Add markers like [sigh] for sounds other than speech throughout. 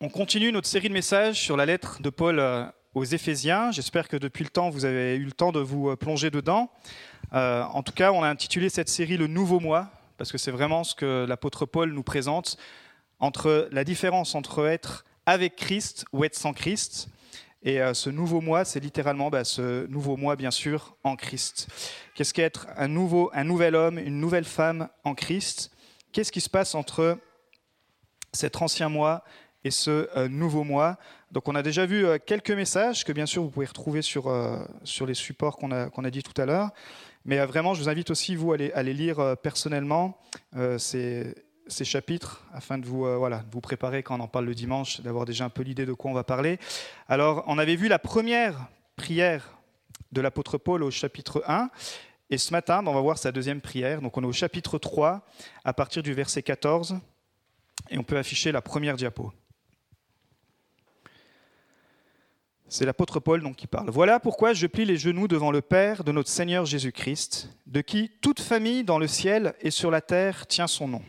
On continue notre série de messages sur la lettre de Paul euh, aux Éphésiens. J'espère que depuis le temps, vous avez eu le temps de vous euh, plonger dedans. Euh, en tout cas, on a intitulé cette série Le Nouveau Moi, parce que c'est vraiment ce que l'apôtre Paul nous présente entre la différence entre être avec Christ ou être sans Christ. Et ce nouveau moi, c'est littéralement bah, ce nouveau moi, bien sûr, en Christ. Qu'est-ce qu'être un, nouveau, un nouvel homme, une nouvelle femme en Christ? Qu'est-ce qui se passe entre cet ancien moi et ce euh, nouveau moi. Donc on a déjà vu euh, quelques messages que bien sûr vous pouvez retrouver sur, euh, sur les supports qu'on a, qu'on a dit tout à l'heure. Mais vraiment, je vous invite aussi, vous, à les, à les lire personnellement, ces, ces, chapitres, afin de vous, voilà, de vous préparer quand on en parle le dimanche, d'avoir déjà un peu l'idée de quoi on va parler. Alors, on avait vu la première prière de l'apôtre Paul au chapitre 1. Et ce matin, ben, on va voir sa deuxième prière. Donc on est au chapitre 3, à partir du verset 14. Et on peut afficher la première diapo. C'est l'apôtre Paul donc qui parle. Voilà pourquoi je plie les genoux devant le Père de notre Seigneur Jésus-Christ, de qui toute famille dans le ciel et sur la terre tient son nom.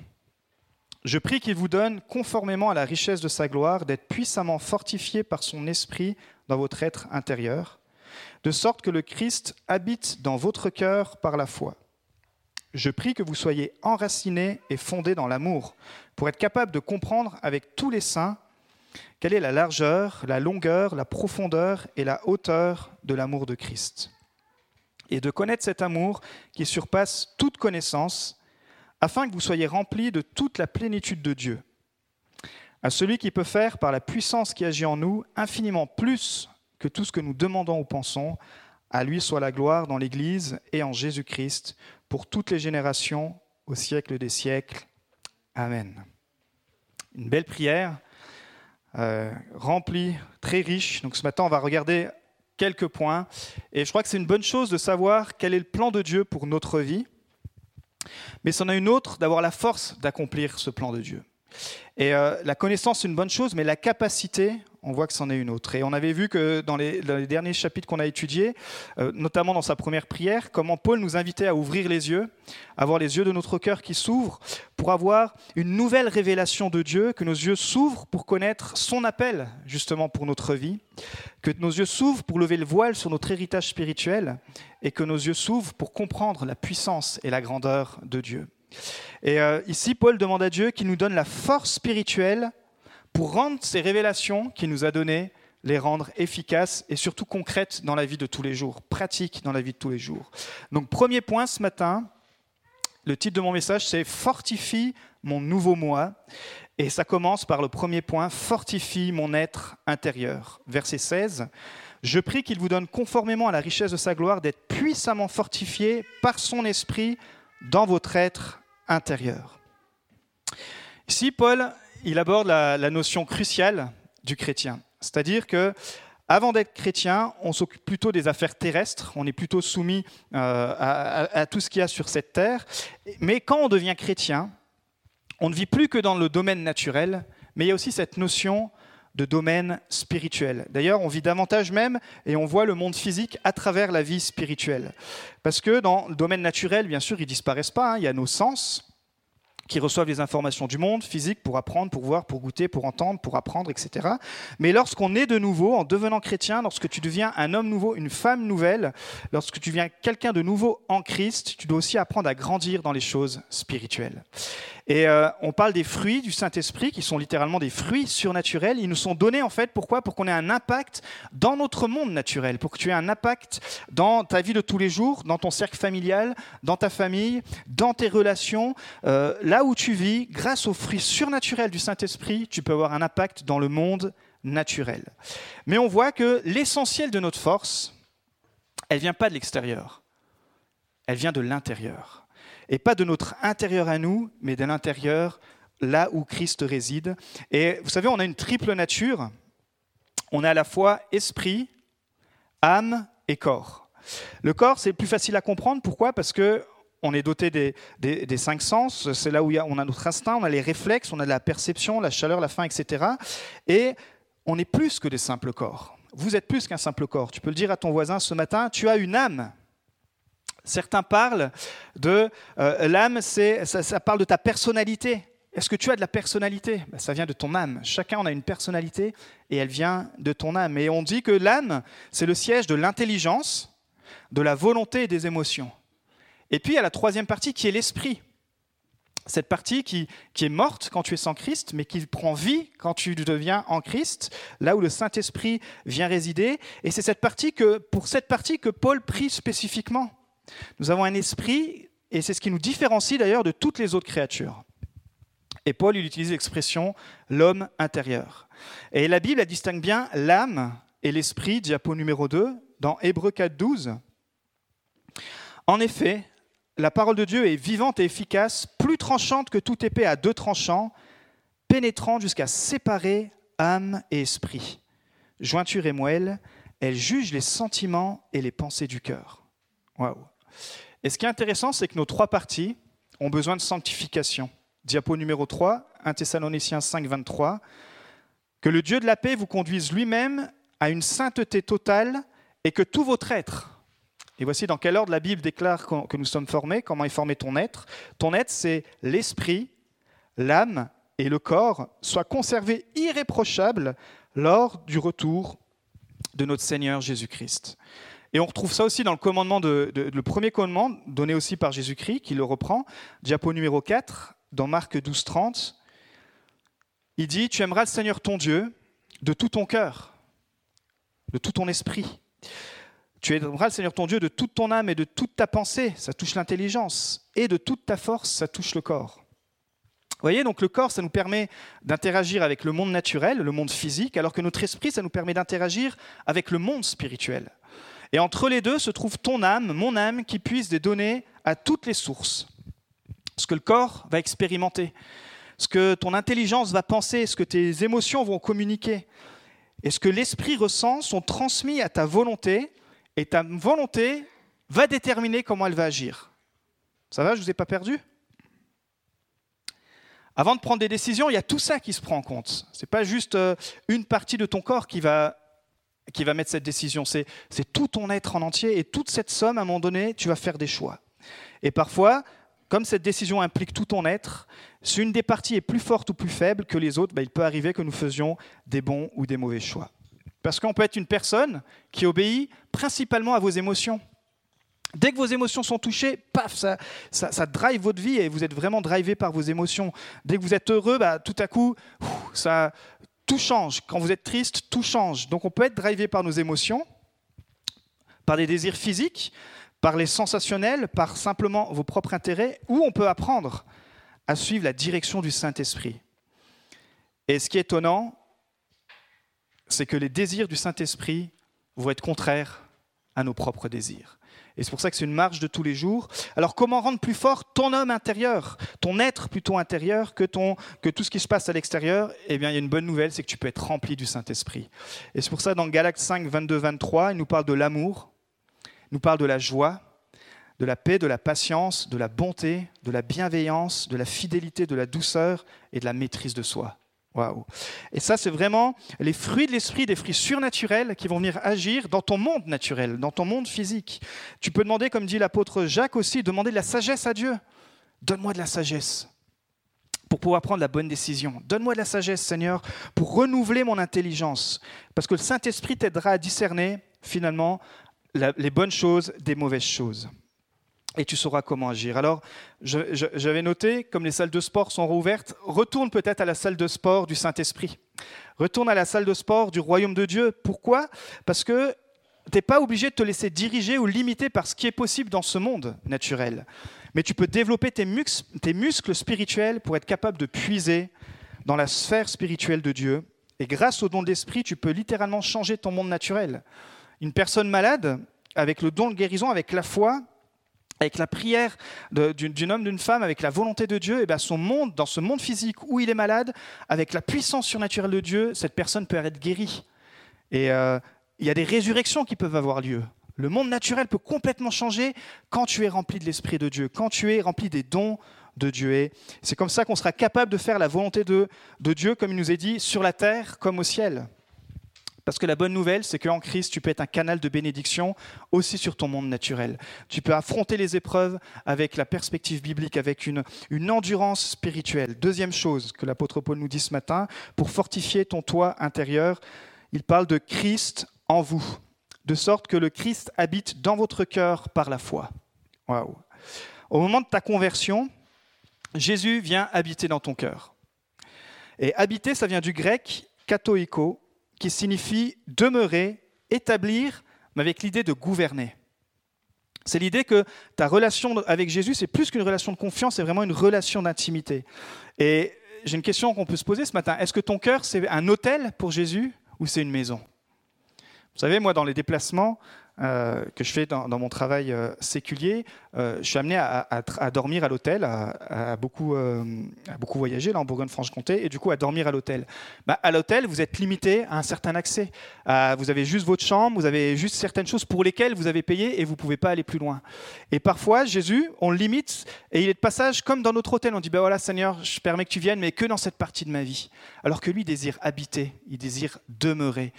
Je prie qu'il vous donne, conformément à la richesse de sa gloire, d'être puissamment fortifié par son esprit dans votre être intérieur, de sorte que le Christ habite dans votre cœur par la foi. Je prie que vous soyez enracinés et fondés dans l'amour, pour être capable de comprendre avec tous les saints quelle est la largeur, la longueur, la profondeur et la hauteur de l'amour de Christ? Et de connaître cet amour qui surpasse toute connaissance, afin que vous soyez remplis de toute la plénitude de Dieu. À celui qui peut faire, par la puissance qui agit en nous, infiniment plus que tout ce que nous demandons ou pensons, à lui soit la gloire dans l'Église et en Jésus-Christ, pour toutes les générations, au siècle des siècles. Amen. Une belle prière euh, rempli, très riche. Donc ce matin, on va regarder quelques points. Et je crois que c'est une bonne chose de savoir quel est le plan de Dieu pour notre vie. Mais c'en a une autre d'avoir la force d'accomplir ce plan de Dieu. Et euh, la connaissance, c'est une bonne chose, mais la capacité, on voit que c'en est une autre. Et on avait vu que dans les, derniers chapitres qu'on a étudiés, euh, notamment dans sa première prière, comment Paul nous invitait à ouvrir les yeux, à avoir les yeux de notre cœur qui s'ouvrent, pour avoir une nouvelle révélation de Dieu, que nos yeux s'ouvrent pour connaître son appel, justement, pour notre vie, que nos yeux s'ouvrent pour lever le voile sur notre héritage spirituel, et que nos yeux s'ouvrent pour comprendre la puissance et la grandeur de Dieu. Et euh, ici, Paul demande à Dieu qu'il nous donne la force spirituelle pour rendre ces révélations qu'il nous a données, les rendre efficaces et surtout concrètes dans la vie de tous les jours, pratiques dans la vie de tous les jours. Donc premier point ce matin, le titre de mon message c'est Fortifie mon nouveau moi. Et ça commence par le premier point, Fortifie mon être intérieur. Verset 16. Je prie qu'il vous donne conformément à la richesse de sa gloire d'être puissamment fortifié par son esprit dans votre être intérieur. Ici, Paul, il aborde la, notion cruciale du chrétien, c'est-à-dire que avant d'être chrétien, on s'occupe plutôt des affaires terrestres, on est plutôt soumis euh, à, tout ce qu'il y a sur cette terre. Mais quand on devient chrétien, on ne vit plus que dans le domaine naturel, mais il y a aussi cette notion de domaine spirituel. D'ailleurs, on vit davantage même et on voit le monde physique à travers la vie spirituelle. Parce que dans le domaine naturel, bien sûr, ils disparaissent pas. Hein. Il y a nos sens, qui reçoivent les informations du monde physique pour apprendre, pour voir, pour goûter, pour entendre, pour apprendre, etc. Mais lorsqu'on est de nouveau, en devenant chrétien, lorsque tu deviens un homme nouveau, une femme nouvelle, lorsque tu deviens quelqu'un de nouveau en Christ, tu dois aussi apprendre à grandir dans les choses spirituelles. Et euh, on parle des fruits du Saint-Esprit, qui sont littéralement des fruits surnaturels. Ils nous sont donnés en fait, pourquoi? Pour qu'on ait un impact dans notre monde naturel, pour que tu aies un impact dans ta vie de tous les jours, dans ton cercle familial, dans ta famille, dans tes relations. Euh, là où tu vis, grâce aux fruits surnaturels du Saint-Esprit, tu peux avoir un impact dans le monde naturel. Mais on voit que l'essentiel de notre force, elle vient pas de l'extérieur, elle vient de l'intérieur et pas de notre intérieur à nous, mais de l'intérieur là où Christ réside. Et vous savez, on a une triple nature. On a à la fois esprit, âme et corps. Le corps, c'est plus facile à comprendre. Pourquoi? Parce que on est doté des, des, cinq sens. C'est là où on a notre instinct, on a les réflexes, on a la perception, la chaleur, la faim, etc. Et on est plus que des simples corps. Vous êtes plus qu'un simple corps. Tu peux le dire à ton voisin ce matin, tu as une âme. Certains parlent de euh, l'âme, ça, ça parle de ta personnalité. est-ce que tu as de la personnalité? Ben, Ça vient de ton âme. Chacun en a une personnalité et elle vient de ton âme. Et on dit que l'âme, c'est le siège de l'intelligence, de la volonté et des émotions. Et puis il y a la troisième partie qui est l'esprit. Cette partie qui, qui, est morte quand tu es sans Christ, mais qui prend vie quand tu deviens en Christ, là où le Saint-Esprit vient résider. Et c'est cette partie que, pour cette partie que Paul prie spécifiquement. Nous avons un esprit, et c'est ce qui nous différencie d'ailleurs de toutes les autres créatures. Et Paul, il utilise l'expression l'homme intérieur. Et la Bible elle distingue bien l'âme et l'esprit, diapo numéro 2, dans Hébreu 4, 12. En effet, la parole de Dieu est vivante et efficace, plus tranchante que toute épée à deux tranchants, pénétrante jusqu'à séparer âme et esprit. Jointure et moelle, elle juge les sentiments et les pensées du cœur. Waouh. Et ce qui est intéressant, c'est que nos trois parties ont besoin de sanctification. Diapo numéro 3, 1 Thessaloniciens 5, 23. Que le Dieu de la paix vous conduise lui-même à une sainteté totale et que tout votre être, et voici dans quel ordre la Bible déclare que nous sommes formés, comment est formé ton être. Ton être, c'est l'esprit, l'âme et le corps, soient conservés irréprochables lors du retour de notre Seigneur Jésus-Christ. Et on retrouve ça aussi dans le commandement de, le premier commandement donné aussi par Jésus-Christ, qui le reprend, diapo numéro 4, dans Marc 12, 30. Il dit Tu aimeras le Seigneur ton Dieu de tout ton cœur, de tout ton esprit, tu aimeras le Seigneur ton Dieu de toute ton âme et de toute ta pensée, ça touche l'intelligence, et de toute ta force, ça touche le corps. Vous voyez, donc le corps, ça nous permet d'interagir avec le monde naturel, le monde physique, alors que notre esprit, ça nous permet d'interagir avec le monde spirituel. Et entre les deux se trouve ton âme, mon âme, qui puise des données à toutes les sources. Ce que le corps va expérimenter, ce que ton intelligence va penser, ce que tes émotions vont communiquer, et ce que l'esprit ressent sont transmis à ta volonté et ta volonté va déterminer comment elle va agir. Ça va, je ne vous ai pas perdu? Avant de prendre des décisions, il y a tout ça qui se prend en compte. Ce n'est pas juste euh, une partie de ton corps qui va, qui va mettre cette décision, c'est tout ton être en entier et toute cette somme, à un moment donné, tu vas faire des choix. Et parfois, comme cette décision implique tout ton être, si une des parties est plus forte ou plus faible que les autres, ben, il peut arriver que nous faisions des bons ou des mauvais choix. Parce qu'on peut être une personne qui obéit principalement à vos émotions. Dès que vos émotions sont touchées, paf, ça, drive votre vie et vous êtes vraiment drivé par vos émotions. Dès que vous êtes heureux, bah, tout à coup, ça, tout change. Quand vous êtes triste, tout change. Donc on peut être drivé par nos émotions, par des désirs physiques, par les sensationnels, par simplement vos propres intérêts, ou on peut apprendre à suivre la direction du Saint-Esprit. Et ce qui est étonnant, c'est que les désirs du Saint-Esprit vont être contraires à nos propres désirs. Et c'est pour ça que c'est une marche de tous les jours. Alors comment rendre plus fort ton homme intérieur, ton être plutôt intérieur que, tout ce qui se passe à l'extérieur? Eh bien, il y a une bonne nouvelle, c'est que tu peux être rempli du Saint-Esprit. Et c'est pour ça, dans Galates 5, 22, 23, il nous parle de l'amour, il nous parle de la joie, de la paix, de la patience, de la bonté, de la bienveillance, de la fidélité, de la douceur et de la maîtrise de soi. Et ça, c'est vraiment les fruits de l'esprit, des fruits surnaturels qui vont venir agir dans ton monde naturel, dans ton monde physique. Tu peux demander, comme dit l'apôtre Jacques aussi, demander de la sagesse à Dieu. Donne-moi de la sagesse pour pouvoir prendre la bonne décision. Donne-moi de la sagesse, Seigneur, pour renouveler mon intelligence. Parce que le Saint-Esprit t'aidera à discerner, finalement, les bonnes choses des mauvaises choses et tu sauras comment agir. Alors, j'avais noté, comme les salles de sport sont rouvertes, retourne peut-être à la salle de sport du Saint-Esprit. Retourne à la salle de sport du royaume de Dieu. Pourquoi? Parce que tu n'es pas obligé de te laisser diriger ou limiter par ce qui est possible dans ce monde naturel. Mais tu peux développer tes, muscles spirituels pour être capable de puiser dans la sphère spirituelle de Dieu. Et grâce au don de l'esprit, tu peux littéralement changer ton monde naturel. Une personne malade, avec le don de guérison, avec la foi, avec la prière d'un homme, d'une femme, avec la volonté de Dieu, et bien son monde, dans ce monde physique où il est malade, avec la puissance surnaturelle de Dieu, cette personne peut être guérie. Et euh, il y a des résurrections qui peuvent avoir lieu. Le monde naturel peut complètement changer quand tu es rempli de l'Esprit de Dieu, quand tu es rempli des dons de Dieu. C'est comme ça qu'on sera capable de faire la volonté de Dieu, comme il nous est dit, sur la terre comme au ciel. Parce que la bonne nouvelle, c'est qu'en Christ, tu peux être un canal de bénédiction aussi sur ton monde naturel. Tu peux affronter les épreuves avec la perspective biblique, avec une, endurance spirituelle. Deuxième chose que l'apôtre Paul nous dit ce matin, pour fortifier ton toit intérieur, il parle de Christ en vous, de sorte que le Christ habite dans votre cœur par la foi. Au moment de ta conversion, Jésus vient habiter dans ton cœur. Et habiter, ça vient du grec katoiko, qui signifie demeurer, établir, mais avec l'idée de gouverner. C'est l'idée que ta relation avec Jésus, c'est plus qu'une relation de confiance, c'est vraiment une relation d'intimité. Et j'ai une question qu'on peut se poser ce matin. Est-ce que ton cœur, c'est un hôtel pour Jésus ou c'est une maison? Vous savez, moi, dans les déplacements, euh, que je fais dans, mon travail euh, séculier, euh, je suis amené à, dormir à l'hôtel, à, beaucoup, beaucoup voyager là, en Bourgogne-Franche-Comté, et du coup à dormir à l'hôtel. Bah, à l'hôtel, vous êtes limité à un certain accès. vous avez juste votre chambre, vous avez juste certaines choses pour lesquelles vous avez payé et vous ne pouvez pas aller plus loin. Et parfois, Jésus, on le limite, et il est de passage comme dans notre hôtel. On dit, bah voilà Seigneur, je permets que tu viennes, mais que dans cette partie de ma vie. Alors que lui désire habiter, il désire demeurer.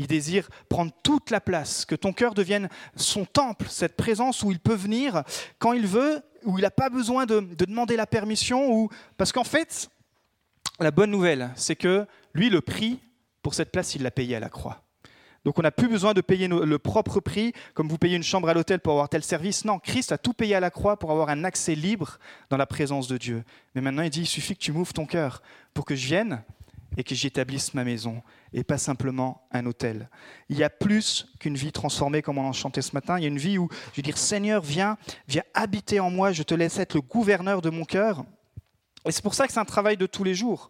Il désire prendre toute la place, que ton cœur devienne son temple, cette présence où il peut venir quand il veut, où il n'a pas besoin de, demander la permission, ou... parce qu'en fait, la bonne nouvelle, c'est que lui, le prix pour cette place, il l'a payé à la croix. Donc on n'a plus besoin de payer le propre prix, comme vous payez une chambre à l'hôtel pour avoir tel service. Non, Christ a tout payé à la croix pour avoir un accès libre dans la présence de Dieu. Mais maintenant, il dit, il suffit que tu m'ouvres ton cœur pour que je vienne et que j'établisse ma maison et pas simplement un hôtel. Il y a plus qu'une vie transformée comme on en chantait ce matin. Il y a une vie où je veux dire Seigneur, viens, viens habiter en moi, je te laisse être le gouverneur de mon cœur. Et c'est pour ça que c'est un travail de tous les jours.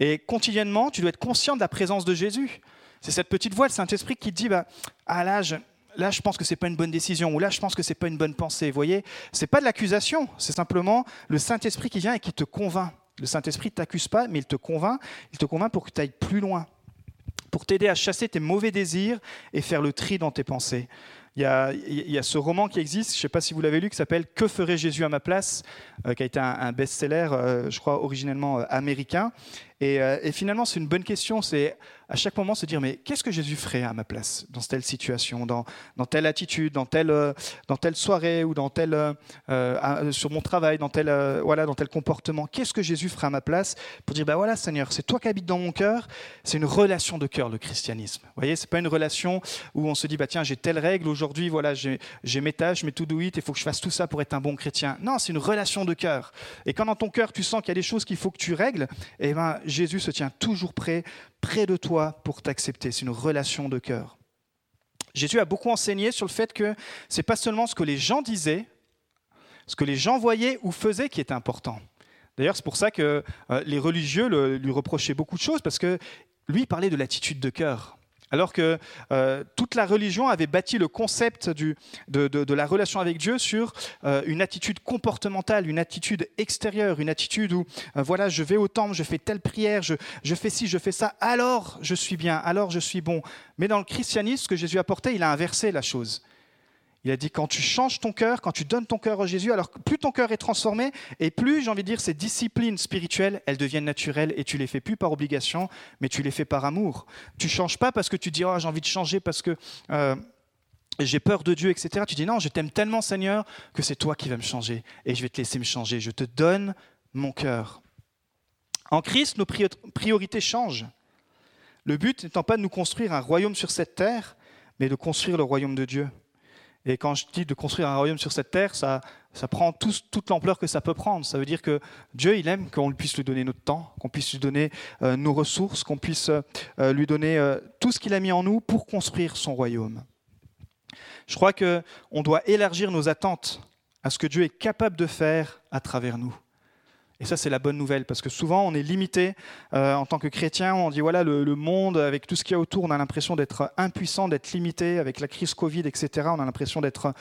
Et quotidiennement, tu dois être conscient de la présence de Jésus. C'est cette petite voix, le Saint-Esprit, qui te dit bah, Ah là, je, là, je pense que c'est pas une bonne décision, ou là, je pense que c'est pas une bonne pensée. Vous voyez, c'est pas de l'accusation, c'est simplement le Saint-Esprit qui vient et qui te convainc. Le Saint-Esprit ne t'accuse pas, mais il te convainc. Il te convainc pour que tu ailles plus loin, pour t'aider à chasser tes mauvais désirs et faire le tri dans tes pensées. Il y, a, ce roman qui existe, je ne sais pas si vous l'avez lu, qui s'appelle Que ferait Jésus à ma place, euh, qui a été un, best-seller, euh, je crois, originellement euh, américain. Et finalement, c'est une bonne question. C'est à chaque moment se dire mais qu'est-ce que Jésus ferait à ma place dans telle situation, dans, telle attitude, dans telle, euh, dans telle soirée ou dans telle, euh, euh, sur mon travail, dans tel, voilà, dans tel comportement? Qu'est-ce que Jésus ferait à ma place pour dire bah voilà Seigneur, c'est toi qui habites dans mon cœur. C'est une relation de cœur le christianisme. Vous voyez, c'est pas une relation où on se dit bah tiens j'ai telle règle aujourd'hui, voilà j'ai mes tâches, mes to-do it, il faut que je fasse tout ça pour être un bon chrétien. Non, c'est une relation de cœur. Et quand dans ton cœur tu sens qu'il y a des choses qu'il faut que tu règles, eh ben Jésus se tient toujours prêt près de toi pour t'accepter. C'est une relation de cœur. Jésus a beaucoup enseigné sur le fait que ce n'est pas seulement ce que les gens disaient, ce que les gens voyaient ou faisaient qui était important. D'ailleurs, c'est pour ça que euh, les religieux lui reprochaient beaucoup de choses, parce que lui parlait de l'attitude de cœur. Alors que euh, toute la religion avait bâti le concept de, la relation avec Dieu sur euh, une attitude comportementale, une attitude extérieure, une attitude où, euh, voilà, je vais au temple, je fais telle prière, je, fais ci, je fais ça, alors je suis bien, alors je suis bon. Mais dans le christianisme, ce que Jésus apportait, il a inversé la chose. Il a dit quand tu changes ton cœur, quand tu donnes ton cœur à Jésus, alors plus ton cœur est transformé, et plus, j'ai envie de dire, ces disciplines spirituelles, elles deviennent naturelles et tu les fais plus par obligation, mais tu les fais par amour. Tu changes pas parce que tu dis oh, j'ai envie de changer parce que euh, j'ai peur de Dieu, etc. Tu dis non, je t'aime tellement Seigneur que c'est toi qui vas me changer et je vais te laisser me changer. Je te donne mon cœur. En Christ, nos priorités changent. Le but n'étant pas de nous construire un royaume sur cette terre, mais de construire le royaume de Dieu. Et quand je dis de construire un royaume sur cette terre, ça, prend toute l'ampleur que ça peut prendre. Ça veut dire que Dieu, il aime qu'on puisse lui donner notre temps, qu'on puisse lui donner euh, nos ressources, qu'on puisse euh, lui donner euh, tout ce qu'il a mis en nous pour construire son royaume. Je crois qu'on doit élargir nos attentes à ce que Dieu est capable de faire à travers nous. Et ça, c'est la bonne nouvelle, parce que souvent, on est limité euh, en tant que chrétien. On dit, voilà, le, monde, avec tout ce qu'il y a autour, on a l'impression d'être impuissant, d'être limité. Avec la crise Covid, etc., on a l'impression d'être...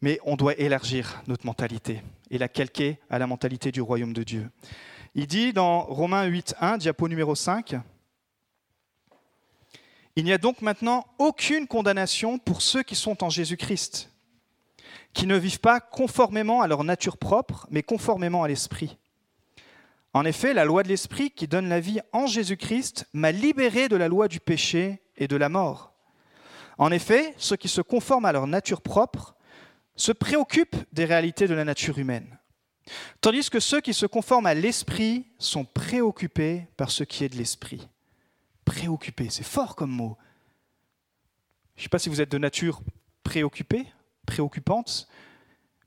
Mais on doit élargir notre mentalité et la calquer à la mentalité du royaume de Dieu. Il dit dans Romains 8.1, diapo numéro 5, Il n'y a donc maintenant aucune condamnation pour ceux qui sont en Jésus-Christ, qui ne vivent pas conformément à leur nature propre, mais conformément à l'Esprit. En effet, la loi de l'Esprit qui donne la vie en Jésus-Christ m'a libéré de la loi du péché et de la mort. En effet, ceux qui se conforment à leur nature propre se préoccupent des réalités de la nature humaine, tandis que ceux qui se conforment à l'esprit sont préoccupés par ce qui est de l'esprit. Préoccupés, c'est fort comme mot. Je ne sais pas si vous êtes de nature préoccupée, préoccupante,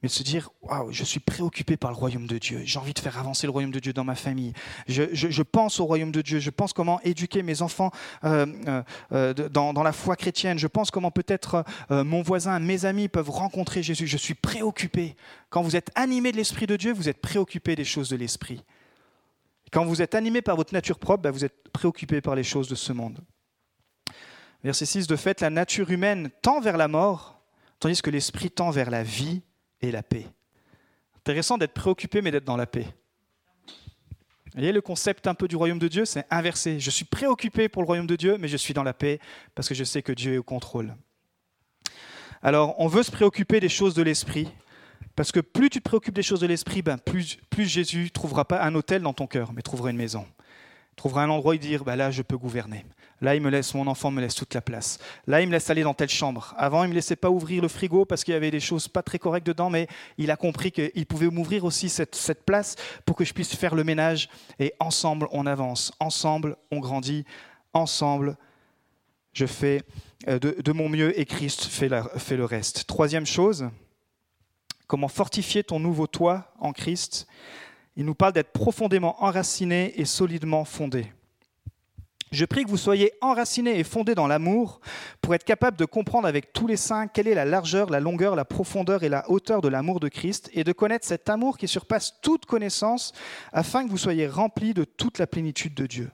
mais de se dire waouh, je suis préoccupé par le royaume de Dieu. J'ai envie de faire avancer le royaume de Dieu dans ma famille. Je, pense au royaume de Dieu. Je pense comment éduquer mes enfants euh, euh, euh, dans, la foi chrétienne. Je pense comment peut-être mon voisin, mes amis peuvent rencontrer Jésus. Je suis préoccupé. Quand vous êtes animé de l'esprit de Dieu, vous êtes préoccupé des choses de l'esprit. Quand vous êtes animé par votre nature propre, bah, vous êtes préoccupé par les choses de ce monde. Verset 6, de fait, la nature humaine tend vers la mort, tandis que l'esprit tend vers la vie et la paix. Intéressant d'être préoccupé, mais d'être dans la paix. Vous voyez, le concept un peu du royaume de Dieu, c'est inversé. Je suis préoccupé pour le royaume de Dieu, mais je suis dans la paix parce que je sais que Dieu est au contrôle. Alors, on veut se préoccuper des choses de l'esprit, parce que plus tu te préoccupes des choses de l'esprit, ben plus, plus Jésus trouvera pas un hôtel dans ton cœur, mais trouvera une maison. trouvera un endroit où dire, ben là, je peux gouverner. Là, il me laisse, mon enfant me laisse toute la place. Là, il me laisse aller dans telle chambre. Avant, il ne me laissait pas ouvrir le frigo parce qu'il y avait des choses pas très correctes dedans, mais il a compris qu'il pouvait m'ouvrir aussi cette, cette, place pour que je puisse faire le ménage. Et ensemble, on avance. Ensemble, on grandit. Ensemble, je fais euh, de, mon mieux et Christ fait, fait le reste. Troisième chose, comment fortifier ton nouveau toi en Christ? Il nous parle d'être profondément enraciné et solidement fondé. Je prie que vous soyez enracinés et fondés dans l'amour pour être capables de comprendre avec tous les saints quelle est la largeur, la longueur, la profondeur et la hauteur de l'amour de Christ et de connaître cet amour qui surpasse toute connaissance afin que vous soyez remplis de toute la plénitude de Dieu.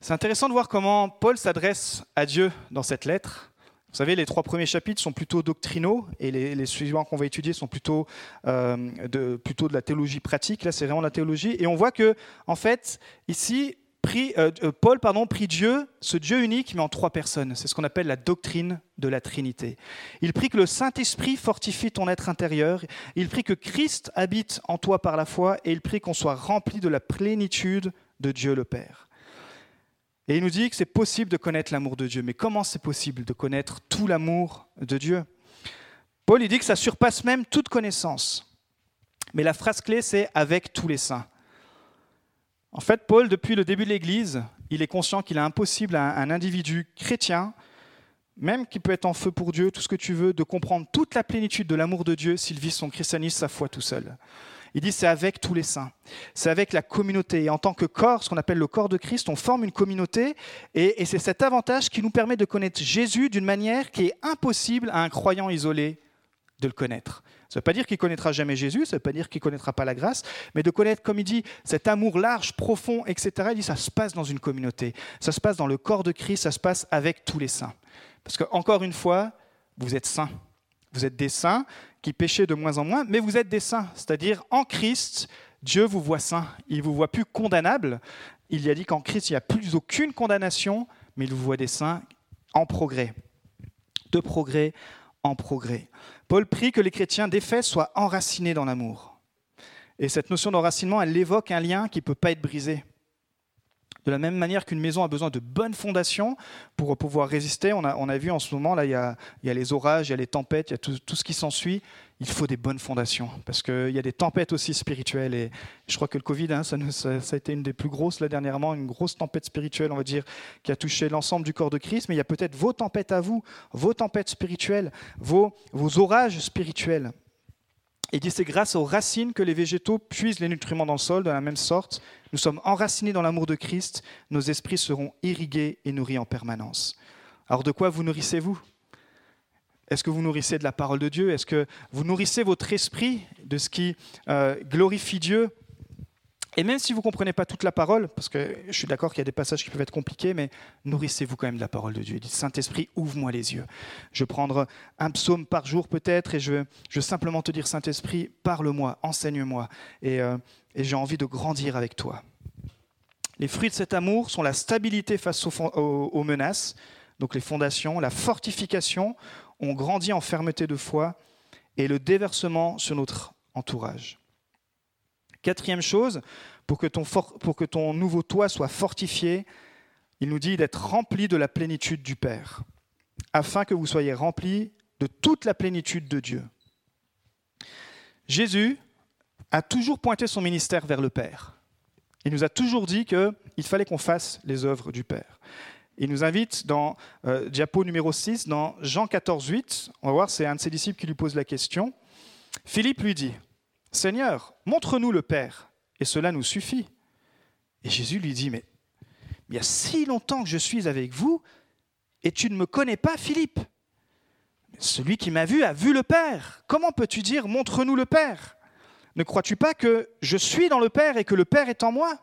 C'est intéressant de voir comment Paul s'adresse à Dieu dans cette lettre. Vous savez, les trois premiers chapitres sont plutôt doctrinaux et les, suivants qu'on va étudier sont plutôt, euh, de, plutôt de la théologie pratique. Là, c'est vraiment la théologie. Et on voit que, en fait, ici, euh, euh, Paul pardon, prie Dieu, ce Dieu unique, mais en trois personnes. C'est ce qu'on appelle la doctrine de la Trinité. Il prie que le Saint-Esprit fortifie ton être intérieur. Il prie que Christ habite en toi par la foi. Et il prie qu'on soit rempli de la plénitude de Dieu le Père. Et il nous dit que c'est possible de connaître l'amour de Dieu. Mais comment c'est possible de connaître tout l'amour de Dieu? Paul il dit que ça surpasse même toute connaissance. Mais la phrase clé, c'est avec tous les saints. En fait, Paul, depuis le début de l'Église, il est conscient qu'il est impossible à un individu chrétien, même qui peut être en feu pour Dieu, tout ce que tu veux, de comprendre toute la plénitude de l'amour de Dieu s'il vit son christianisme, sa foi tout seul. Il dit c'est avec tous les saints, c'est avec la communauté. Et en tant que corps, ce qu'on appelle le corps de Christ, on forme une communauté et, et c'est cet avantage qui nous permet de connaître Jésus d'une manière qui est impossible à un croyant isolé de le connaître. Ça ne veut pas dire qu'il connaîtra jamais Jésus, ça ne veut pas dire qu'il connaîtra pas la grâce, mais de connaître, comme il dit, cet amour large, profond, etc. Il dit ça se passe dans une communauté, ça se passe dans le corps de Christ, ça se passe avec tous les saints. Parce que encore une fois, vous êtes saints. Vous êtes des saints qui péchaient de moins en moins, mais vous êtes des saints. C'est-à-dire en Christ, Dieu vous voit saint. Il vous voit plus condamnable. Il y a dit qu'en Christ, il n'y a plus aucune condamnation, mais il vous voit des saints en progrès. De progrès en progrès. Paul prie que les chrétiens faits soient enracinés dans l'amour. Et cette notion d'enracinement, elle évoque un lien qui ne peut pas être brisé. De la même manière qu'une maison a besoin de bonnes fondations pour pouvoir résister, on a, on a vu en ce moment, là, il y a, y a les orages, il y a les tempêtes, il y a tout, tout ce qui s'ensuit. Il faut des bonnes fondations parce qu'il y a des tempêtes aussi spirituelles. Et je crois que le Covid, hein, ça, a été une des plus grosses là dernièrement, une grosse tempête spirituelle, on va dire, qui a touché l'ensemble du corps de Christ. Mais il y a peut-être vos tempêtes à vous, vos tempêtes spirituelles, vos, vos orages spirituels. Il dit c'est grâce aux racines que les végétaux puisent les nutriments dans le sol de la même sorte. Nous sommes enracinés dans l'amour de Christ, nos esprits seront irrigués et nourris en permanence. Alors de quoi vous nourrissez-vous? Est-ce que vous nourrissez de la parole de Dieu? Est-ce que vous nourrissez votre esprit de ce qui euh, glorifie Dieu? Et même si vous ne comprenez pas toute la parole, parce que je suis d'accord qu'il y a des passages qui peuvent être compliqués, mais nourrissez-vous quand même de la parole de Dieu. Dites, Saint-Esprit, ouvre-moi les yeux. Je vais prendre un psaume par jour peut-être, et je je simplement te dire, Saint-Esprit, parle-moi, enseigne-moi, et, euh, j'ai envie de grandir avec toi. Les fruits de cet amour sont la stabilité face aux, menaces, donc les fondations, la fortification, on grandit en fermeté de foi, et le déversement sur notre entourage. Quatrième chose, pour que ton, nouveau toi soit fortifié, il nous dit d'être remplis de la plénitude du Père, afin que vous soyez remplis de toute la plénitude de Dieu. Jésus a toujours pointé son ministère vers le Père. Il nous a toujours dit qu'il fallait qu'on fasse les œuvres du Père. Il nous invite dans euh, diapo numéro 6, dans Jean 14, 8, on va voir, c'est un de ses disciples qui lui pose la question. Philippe lui dit, Seigneur, montre-nous le Père, et cela nous suffit. Et Jésus lui dit, mais il y a si longtemps que je suis avec vous, et tu ne me connais pas, Philippe. Celui qui m'a vu a vu le Père. Comment peux-tu dire, montre-nous le Père? Ne crois-tu pas que je suis dans le Père et que le Père est en moi?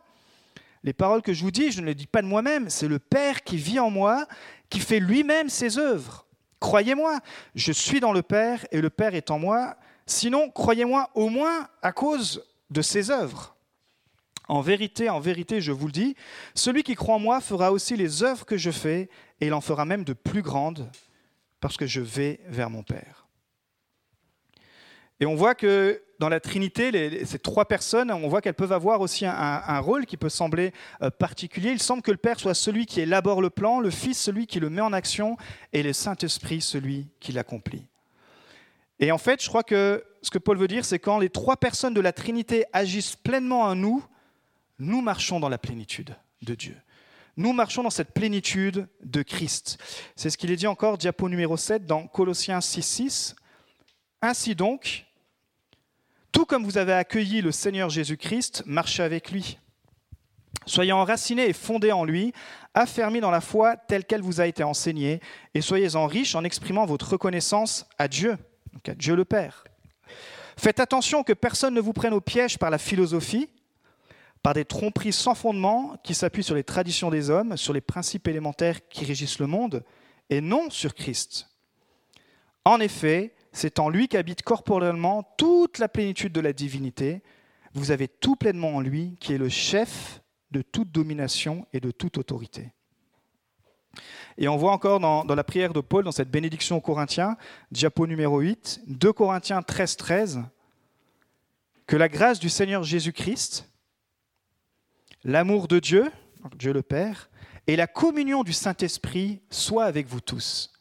Les paroles que je vous dis, je ne les dis pas de moi-même, c'est le Père qui vit en moi, qui fait lui-même ses œuvres. Croyez-moi, je suis dans le Père et le Père est en moi. Sinon, croyez-moi au moins à cause de ses œuvres. En vérité, en vérité, je vous le dis, celui qui croit en moi fera aussi les œuvres que je fais, et il en fera même de plus grandes, parce que je vais vers mon Père. Et on voit que dans la Trinité, ces trois personnes, on voit qu'elles peuvent avoir aussi un, rôle qui peut sembler euh, particulier. Il semble que le Père soit celui qui élabore le plan, le Fils celui qui le met en action, et le Saint-Esprit celui qui l'accomplit. Et en fait, je crois que ce que Paul veut dire, c'est quand les trois personnes de la Trinité agissent pleinement en nous, nous marchons dans la plénitude de Dieu. Nous marchons dans cette plénitude de Christ. C'est ce qu'il est dit encore, diapo numéro 7, dans Colossiens 6, 6. Ainsi donc, tout comme vous avez accueilli le Seigneur Jésus-Christ, marchez avec lui. Soyez enracinés et fondés en lui, affermis dans la foi telle qu'elle vous a été enseignée, et soyez-en riches en exprimant votre reconnaissance à Dieu, donc à Dieu le Père. Faites attention que personne ne vous prenne au piège par la philosophie, par des tromperies sans fondement qui s'appuient sur les traditions des hommes, sur les principes élémentaires qui régissent le monde, et non sur Christ. En effet, c'est en lui qu'habite corporellement toute la plénitude de la divinité. Vous avez tout pleinement en lui, qui est le chef de toute domination et de toute autorité. Et on voit encore dans, la prière de Paul, dans cette bénédiction aux Corinthiens, diapo numéro 8, 2 Corinthiens 13, 13, que la grâce du Seigneur Jésus-Christ, l'amour de Dieu, Dieu le Père, et la communion du Saint-Esprit soient avec vous tous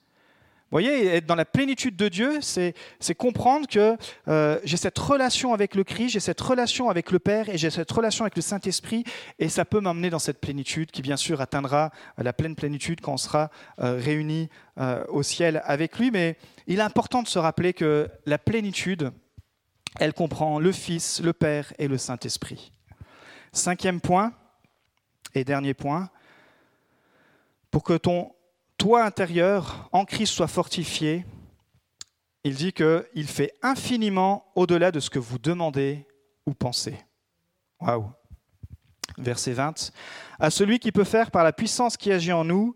voyez, être dans la plénitude de Dieu, c'est comprendre que euh, j'ai cette relation avec le Christ, j'ai cette relation avec le Père et j'ai cette relation avec le Saint-Esprit, et ça peut m'emmener dans cette plénitude qui, bien sûr, atteindra la pleine plénitude quand on sera euh, réunis euh, au ciel avec lui. Mais il est important de se rappeler que la plénitude, elle comprend le Fils, le Père et le Saint-Esprit. Cinquième point et dernier point, pour que ton toi intérieur en Christ soit fortifié, il dit qu'il fait infiniment au-delà de ce que vous demandez ou pensez. Waouh! Verset 20. À celui qui peut faire par la puissance qui agit en nous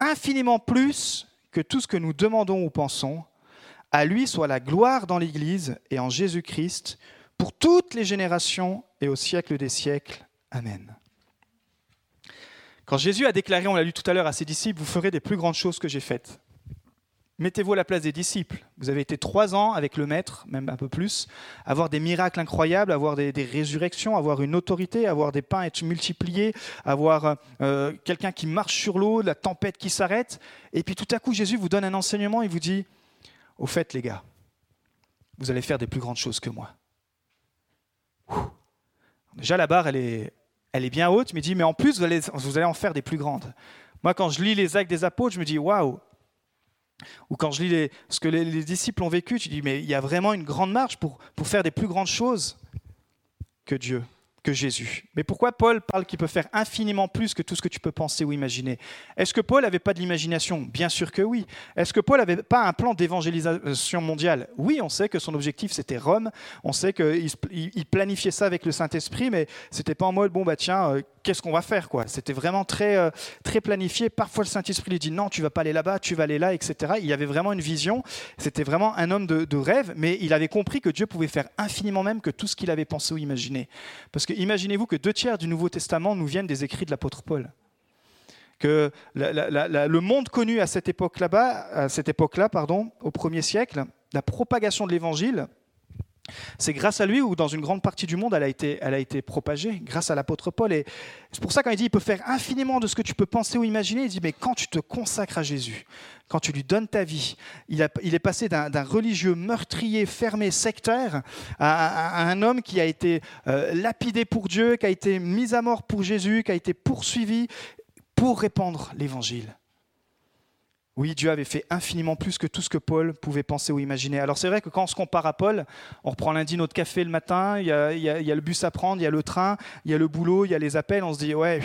infiniment plus que tout ce que nous demandons ou pensons, à lui soit la gloire dans l'Église et en Jésus-Christ pour toutes les générations et au siècle des siècles. Amen. Quand Jésus a déclaré, on l'a lu tout à l'heure à ses disciples, vous ferez des plus grandes choses que j'ai faites. Mettez-vous à la place des disciples. Vous avez été trois ans avec le Maître, même un peu plus, avoir des miracles incroyables, avoir des, résurrections, avoir une autorité, avoir des pains être multipliés, avoir euh, quelqu'un qui marche sur l'eau, la tempête qui s'arrête. Et puis tout à coup, Jésus vous donne un enseignement et vous dit, au fait les gars, vous allez faire des plus grandes choses que moi. Déjà la barre, elle est, elle est bien haute, mais dit, mais en plus, vous allez, vous allez en faire des plus grandes. Moi, quand je lis les actes des apôtres, je me dis, waouh Ou quand je lis ce que les, les, disciples ont vécu, tu dis, mais il y a vraiment une grande marge pour faire des plus grandes choses que Dieu que Jésus. Mais pourquoi Paul parle qu'il peut faire infiniment plus que tout ce que tu peux penser ou imaginer? Est-ce que Paul n'avait pas de l'imagination? Bien sûr que oui. Est-ce que Paul n'avait pas un plan d'évangélisation mondiale? Oui, on sait que son objectif c'était Rome, on sait qu'il planifiait ça avec le Saint-Esprit, mais c'était pas en mode, bon bah tiens, euh, qu'est-ce qu'on va faire quoi? C'était vraiment très, euh, très planifié. Parfois le Saint-Esprit lui dit, non, tu vas pas aller là-bas, tu vas aller là, etc. Il y avait vraiment une vision, c'était vraiment un homme de, de rêve, mais il avait compris que Dieu pouvait faire infiniment même que tout ce qu'il avait pensé ou imaginé. Parce que imaginez-vous que deux tiers du Nouveau Testament nous viennent des écrits de l'apôtre Paul. Que le monde connu à cette époque-là, à cette époque-là, pardon, au premier siècle, la propagation de l'Évangile, C'est grâce à lui ou dans une grande partie du monde, elle a été, elle a été propagée, grâce à l'apôtre Paul. Et c'est pour ça quand il dit il peut faire infiniment de ce que tu peux penser ou imaginer, il dit mais quand tu te consacres à Jésus, quand tu lui donnes ta vie, il, est passé d'un religieux meurtrier, fermé, sectaire, à, un homme qui a été euh, lapidé pour Dieu, qui a été mis à mort pour Jésus, qui a été poursuivi pour répandre l'évangile. Oui, Dieu avait fait infiniment plus que tout ce que Paul pouvait penser ou imaginer. Alors c'est vrai que quand on se compare à Paul, on reprend lundi notre café le matin, il y, a, le bus à prendre, il y a le train, il y a le boulot, il y a les appels, on se dit, ouais,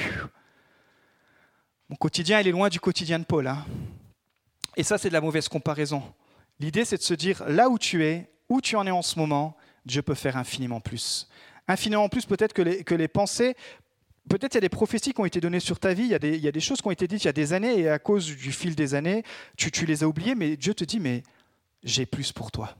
mon quotidien, il est loin du quotidien de Paul. Hein. Et ça, c'est de la mauvaise comparaison. L'idée, c'est de se dire, là où tu es, où tu en es en ce moment, Dieu peut faire infiniment plus. Infiniment plus, peut-être que les, que les pensées peut-être il y a des prophéties qui ont été données sur ta vie, il y, a des, choses qui ont été dites il y a des années, et à cause du fil des années, tu, tu les as oubliées, mais Dieu te dit, mais j'ai plus pour toi.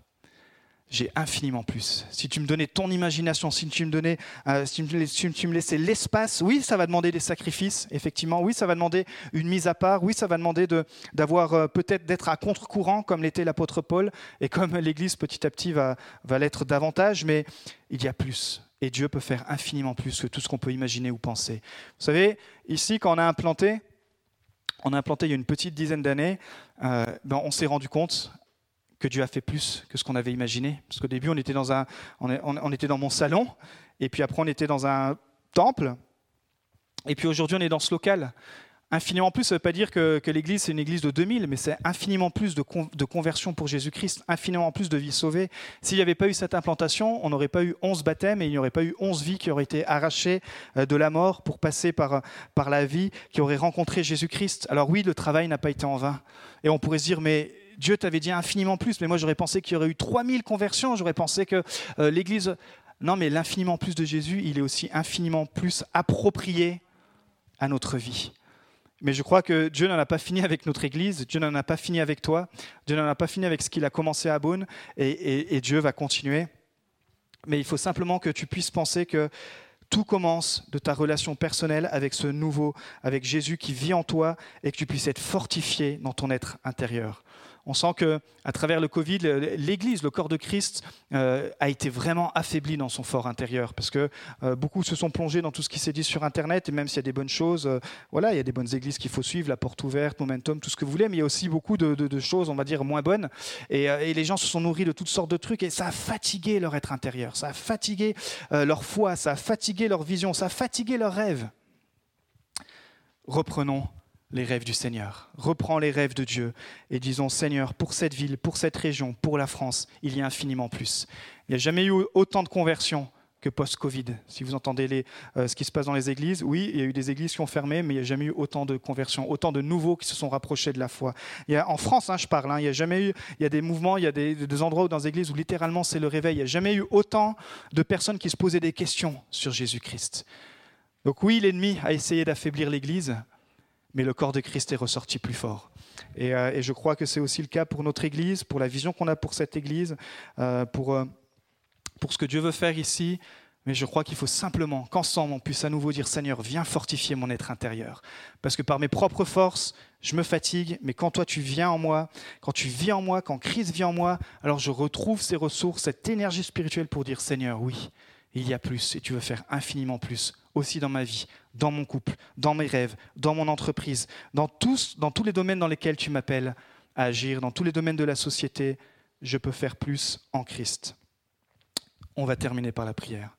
J'ai infiniment plus. Si tu me donnais ton imagination, si tu me donnais, euh, si tu me, laissais l'espace, oui, ça va demander des sacrifices, effectivement. Oui, ça va demander une mise à part. Oui, ça va demander d'avoir euh, peut-être d'être à contre-courant, comme l'était l'apôtre Paul, et comme [laughs] l'Église petit à petit va l'être davantage. Mais il y a plus. Et Dieu peut faire infiniment plus que tout ce qu'on peut imaginer ou penser. Vous savez, ici, quand on a implanté, on a implanté il y a une petite dizaine d'années, euh, ben on s'est rendu compte que Dieu a fait plus que ce qu'on avait imaginé. Parce qu'au début, on était, dans un, on, était dans mon salon, et puis après, on était dans un temple, et puis aujourd'hui, on est dans ce local. Infiniment plus, ça ne veut pas dire que, l'Église, c'est une Église de 2000, mais c'est infiniment plus de, de conversion pour Jésus-Christ, infiniment plus de vies sauvées. S'il n'y avait pas eu cette implantation, on n'aurait pas eu 11 baptêmes et il n'y aurait pas eu 11 vies qui auraient été arrachées euh, de la mort pour passer par, par la vie, qui auraient rencontré Jésus-Christ. Alors oui, le travail n'a pas été en vain. Et on pourrait se dire, mais Dieu t'avait dit infiniment plus, mais moi j'aurais pensé qu'il y aurait eu 3000 conversions, j'aurais pensé que euh, l'Église... Non, mais l'infiniment plus de Jésus, il est aussi infiniment plus approprié à notre vie. Mais je crois que Dieu n'en a pas fini avec notre Église, Dieu n'en a pas fini avec toi, Dieu n'en a pas fini avec ce qu'il a commencé à Beaune, et, Dieu va continuer. Mais il faut simplement que tu puisses penser que tout commence de ta relation personnelle avec ce nouveau, avec Jésus qui vit en toi, et que tu puisses être fortifié dans ton être intérieur. On sent que à travers le Covid, l'Église, le corps de Christ, euh, a été vraiment affaibli dans son fort intérieur, parce que euh, beaucoup se sont plongés dans tout ce qui s'est dit sur Internet, et même s'il y a des bonnes choses, euh, voilà, il y a des bonnes églises qu'il faut suivre, la porte ouverte, Momentum, tout ce que vous voulez, mais il y a aussi beaucoup de, choses, on va dire, moins bonnes, et, les gens se sont nourris de toutes sortes de trucs, et ça a fatigué leur être intérieur, ça a fatigué leur foi, ça a fatigué leur vision, ça a fatigué leurs rêves. Reprenons les rêves du Seigneur. Reprends les rêves de Dieu et disons Seigneur, pour cette ville, pour cette région, pour la France, il y a infiniment plus. Il n'y a jamais eu autant de conversions que post-Covid. Si vous entendez les, euh, ce qui se passe dans les églises, oui, il y a eu des églises qui ont fermé, mais il n'y a jamais eu autant de conversions, autant de nouveaux qui se sont rapprochés de la foi. En France, hein, je parle, hein, il y a jamais eu, il y a des mouvements, il y a des, endroits dans les églises où littéralement c'est le réveil. Il n'y a jamais eu autant de personnes qui se posaient des questions sur Jésus-Christ. Donc oui, l'ennemi a essayé d'affaiblir l'Église, mais le corps de Christ est ressorti plus fort. Euh, et, je crois que c'est aussi le cas pour notre Église, pour la vision qu'on a pour cette Église, euh, pour, euh, pour ce que Dieu veut faire ici. Mais je crois qu'il faut simplement qu'ensemble on puisse à nouveau dire Seigneur, viens fortifier mon être intérieur. Parce que par mes propres forces, je me fatigue, mais quand toi tu viens en moi, quand tu vis en moi, quand Christ vit en moi, alors je retrouve ces ressources, cette énergie spirituelle pour dire Seigneur, oui, il y a plus et tu veux faire infiniment plus aussi dans ma vie, dans mon couple, dans mes rêves, dans mon entreprise, dans tous, dans tous les domaines dans lesquels tu m'appelles à agir, dans tous les domaines de la société, je peux faire plus en Christ. On va terminer par la prière.